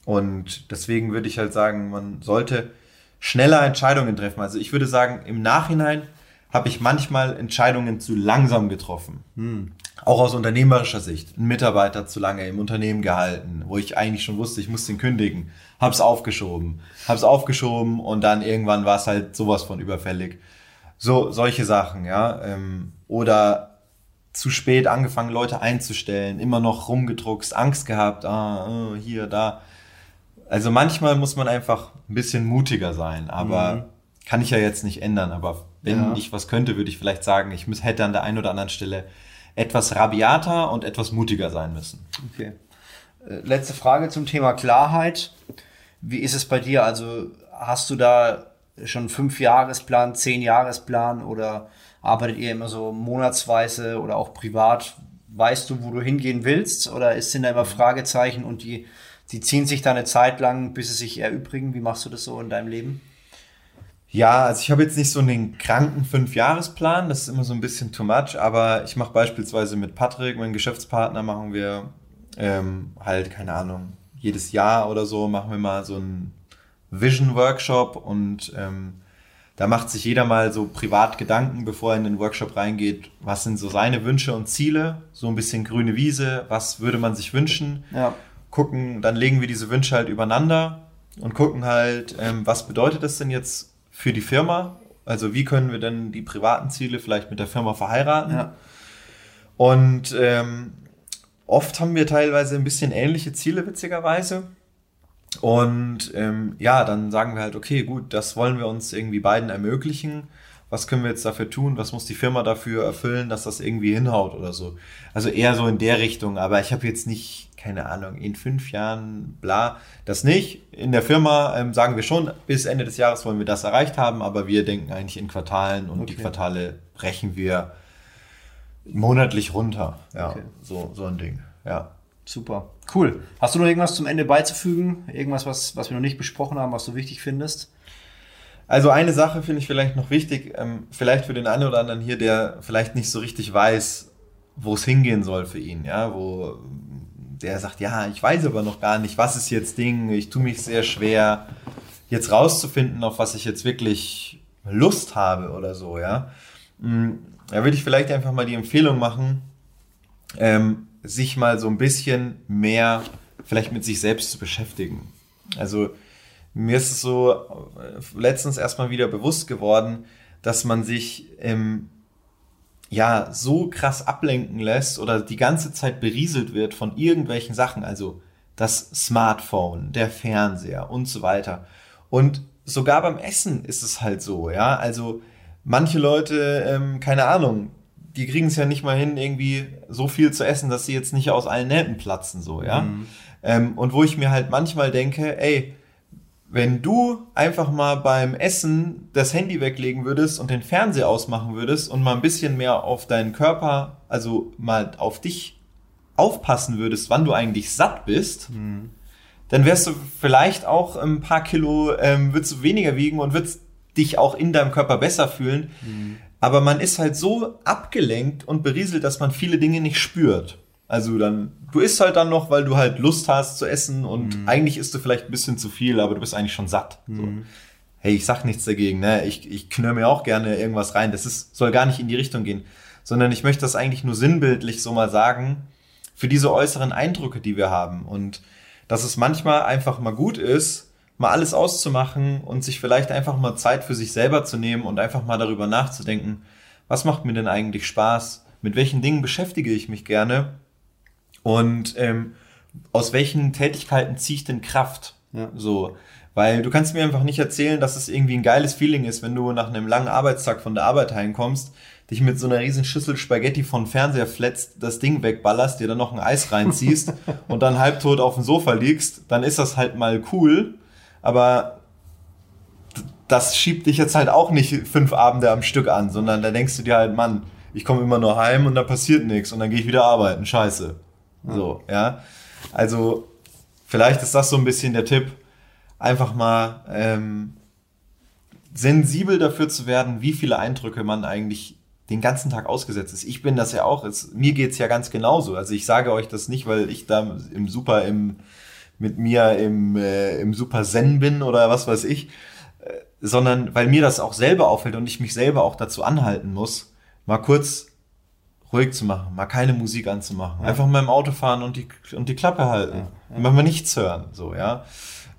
und deswegen würde ich halt sagen, man sollte schneller Entscheidungen treffen. Also ich würde sagen, im Nachhinein habe ich manchmal Entscheidungen zu langsam getroffen. Hm. Auch aus unternehmerischer Sicht. Ein Mitarbeiter zu lange im Unternehmen gehalten, wo ich eigentlich schon wusste, ich muss den kündigen. Hab's aufgeschoben. Hab's aufgeschoben und dann irgendwann war es halt sowas von überfällig. So, solche Sachen, ja. Ähm, oder zu spät angefangen, Leute einzustellen, immer noch rumgedruckst, Angst gehabt, ah, oh, hier, da. Also manchmal muss man einfach ein bisschen mutiger sein, aber mhm. kann ich ja jetzt nicht ändern. Aber wenn ja. ich was könnte, würde ich vielleicht sagen, ich hätte an der einen oder anderen Stelle etwas rabiater und etwas mutiger sein müssen. Okay. Äh, letzte Frage zum Thema Klarheit. Wie ist es bei dir? Also hast du da schon fünf Jahresplan, zehn Jahresplan oder arbeitet ihr immer so monatsweise oder auch privat? Weißt du, wo du hingehen willst oder ist sind da immer Fragezeichen und die, die ziehen sich da eine Zeit lang, bis sie sich erübrigen? Wie machst du das so in deinem Leben? Ja, also ich habe jetzt nicht so einen kranken Fünfjahresplan, das ist immer so ein bisschen too much, aber ich mache beispielsweise mit Patrick, meinem Geschäftspartner, machen wir ähm, halt, keine Ahnung, jedes Jahr oder so machen wir mal so einen Vision-Workshop und ähm, da macht sich jeder mal so privat Gedanken, bevor er in den Workshop reingeht, was sind so seine Wünsche und Ziele, so ein bisschen grüne Wiese, was würde man sich wünschen, ja. gucken, dann legen wir diese Wünsche halt übereinander und gucken halt, ähm, was bedeutet das denn jetzt für die Firma Also wie können wir denn die privaten Ziele vielleicht mit der Firma verheiraten? Ja. Und ähm, oft haben wir teilweise ein bisschen ähnliche Ziele, witzigerweise. Und ähm, ja, dann sagen wir halt, okay, gut, das wollen wir uns irgendwie beiden ermöglichen. Was können wir jetzt dafür tun? Was muss die Firma dafür erfüllen, dass das irgendwie hinhaut oder so? Also eher so in der Richtung. Aber ich habe jetzt nicht, keine Ahnung, in fünf Jahren, bla, das nicht. In der Firma ähm, sagen wir schon, bis Ende des Jahres wollen wir das erreicht haben, aber wir denken eigentlich in Quartalen und die Okay. Quartale brechen wir monatlich runter. Ja, Okay. so, so ein Ding. Ja. Super. Cool. Hast du noch irgendwas zum Ende beizufügen? Irgendwas, was, was wir noch nicht besprochen haben, was du wichtig findest? Also eine Sache finde ich vielleicht noch wichtig, ähm, vielleicht für den einen oder anderen hier, der vielleicht nicht so richtig weiß, wo es hingehen soll für ihn, ja, wo der sagt, ja, ich weiß aber noch gar nicht, was ist jetzt Ding, ich tue mich sehr schwer, jetzt rauszufinden, auf was ich jetzt wirklich Lust habe oder so, ja. Mm, Da würde ich vielleicht einfach mal die Empfehlung machen, ähm, sich mal so ein bisschen mehr vielleicht mit sich selbst zu beschäftigen. Also mir ist es so äh, letztens erstmal wieder bewusst geworden, dass man sich ähm, ja so krass ablenken lässt oder die ganze Zeit berieselt wird von irgendwelchen Sachen, also das Smartphone, der Fernseher und so weiter. Und sogar beim Essen ist es halt so, ja. Also manche Leute, ähm, keine Ahnung, die kriegen es ja nicht mal hin, irgendwie so viel zu essen, dass sie jetzt nicht aus allen Nähten platzen, so, ja. Ähm, und wo ich mir halt manchmal denke, ey, wenn du einfach mal beim Essen das Handy weglegen würdest und den Fernseher ausmachen würdest und mal ein bisschen mehr auf deinen Körper, also mal auf dich aufpassen würdest, wann du eigentlich satt bist, dann wärst du vielleicht auch ein paar Kilo, ähm, würdest du weniger wiegen und würdest dich auch in deinem Körper besser fühlen. Aber man ist halt so abgelenkt und berieselt, dass man viele Dinge nicht spürt. Also dann, du isst halt dann noch, weil du halt Lust hast zu essen und eigentlich isst du vielleicht ein bisschen zu viel, aber du bist eigentlich schon satt. So. Hey, ich sag nichts dagegen, ne? Ich, ich knöre mir auch gerne irgendwas rein. Das ist, soll gar nicht in die Richtung gehen. Sondern ich möchte das eigentlich nur sinnbildlich so mal sagen, für diese äußeren Eindrücke, die wir haben. Und dass es manchmal einfach mal gut ist, mal alles auszumachen und sich vielleicht einfach mal Zeit für sich selber zu nehmen und einfach mal darüber nachzudenken, was macht mir denn eigentlich Spaß? Mit welchen Dingen beschäftige ich mich gerne? Und ähm, aus welchen Tätigkeiten ziehe ich denn Kraft? Ja. So, weil du kannst mir einfach nicht erzählen, dass es irgendwie ein geiles Feeling ist, wenn du nach einem langen Arbeitstag von der Arbeit heimkommst, dich mit so einer riesen Schüssel Spaghetti von Fernseher fletzt, das Ding wegballerst, dir dann noch ein Eis reinziehst und dann halbtot auf dem Sofa liegst, dann ist das halt mal cool, aber das schiebt dich jetzt halt auch nicht fünf Abende am Stück an, sondern da denkst du dir halt, Mann, ich komme immer nur heim und da passiert nichts und dann gehe ich wieder arbeiten, scheiße. So, ja. Also, vielleicht ist das so ein bisschen der Tipp, einfach mal ähm, sensibel dafür zu werden, wie viele Eindrücke man eigentlich den ganzen Tag ausgesetzt ist. Ich bin das ja auch. Es, mir geht's ja ganz genauso. Also ich sage euch das nicht, weil ich da im Super im mit mir im, äh, im Super Zen bin oder was weiß ich, äh, sondern weil mir das auch selber auffällt und ich mich selber auch dazu anhalten muss, mal kurz ruhig zu machen, mal keine Musik anzumachen, einfach mal im Auto fahren und die, und die Klappe halten, mal mal nichts hören, so, ja.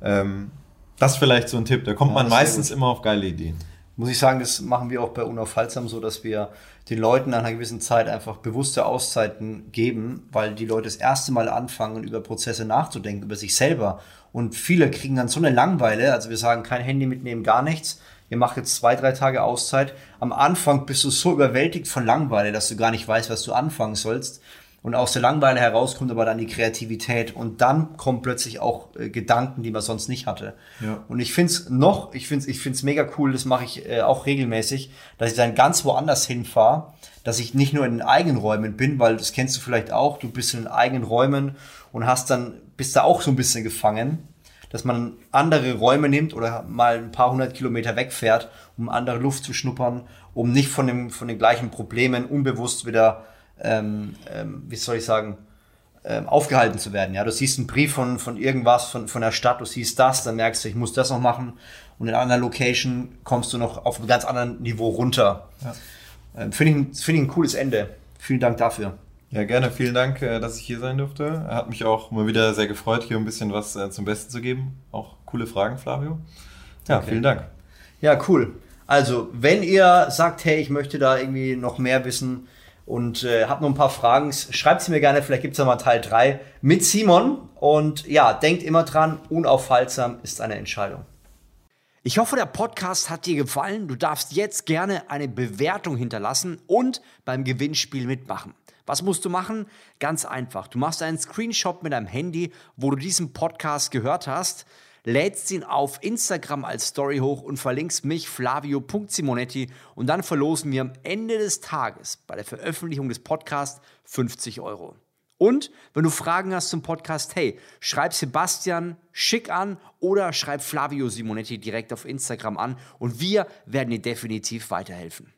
Ähm, das ist vielleicht so ein Tipp, da kommt Ja, man meistens immer auf geile Ideen. Muss ich sagen, das machen wir auch bei Unaufhaltsam so, dass wir den Leuten nach einer gewissen Zeit einfach bewusste Auszeiten geben, weil die Leute das erste Mal anfangen, über Prozesse nachzudenken, über sich selber. Und viele kriegen dann so eine Langweile, also wir sagen, kein Handy mitnehmen, gar nichts. Ihr macht jetzt zwei, drei Tage Auszeit. Am Anfang bist du so überwältigt von Langeweile, dass du gar nicht weißt, was du anfangen sollst. Und aus der Langeweile heraus kommt aber dann die Kreativität und dann kommen plötzlich auch äh, Gedanken, die man sonst nicht hatte. Ja. Und ich find's noch, ich find's, ich find's mega cool, das mache ich äh, auch regelmäßig, dass ich dann ganz woanders hinfahre, dass ich nicht nur in den eigenen Räumen bin, weil das kennst du vielleicht auch, du bist in den eigenen Räumen und hast dann, bist da auch so ein bisschen gefangen, dass man andere Räume nimmt oder mal ein paar hundert Kilometer wegfährt, um andere Luft zu schnuppern, um nicht von, dem, von den gleichen Problemen unbewusst wieder, ähm, ähm, wie soll ich sagen, ähm, aufgehalten zu werden. Ja, du siehst einen Brief von, von irgendwas, von, von der Stadt, du siehst das, dann merkst du, ich muss das noch machen. Und in einer anderen Location kommst du noch auf einem ganz anderen Niveau runter. Ähm, Finde ich, finde ich ein cooles Ende. Vielen Dank dafür. Ja, gerne. Vielen Dank, äh, dass ich hier sein durfte. Hat mich auch mal wieder sehr gefreut, hier ein bisschen was äh, zum Besten zu geben. Auch coole Fragen, Flavio. Ja, Okay. vielen Dank. Ja, cool. Also, wenn ihr sagt, hey, ich möchte da irgendwie noch mehr wissen und äh, habt noch ein paar Fragen, schreibt sie mir gerne, vielleicht gibt es ja mal Teil 3 mit Simon. Und ja, denkt immer dran, unaufhaltsam ist eine Entscheidung. Ich hoffe, der Podcast hat dir gefallen. Du darfst jetzt gerne eine Bewertung hinterlassen und beim Gewinnspiel mitmachen. Was musst du machen? Ganz einfach. Du machst einen Screenshot mit deinem Handy, wo du diesen Podcast gehört hast, lädst ihn auf Instagram als Story hoch und verlinkst mich flavio.simonetti und dann verlosen wir am Ende des Tages bei der Veröffentlichung des Podcasts 50 Euro. Und wenn du Fragen hast zum Podcast, hey, schreib Sebastian schick an oder schreib Flavio Simonetti direkt auf Instagram an und wir werden dir definitiv weiterhelfen.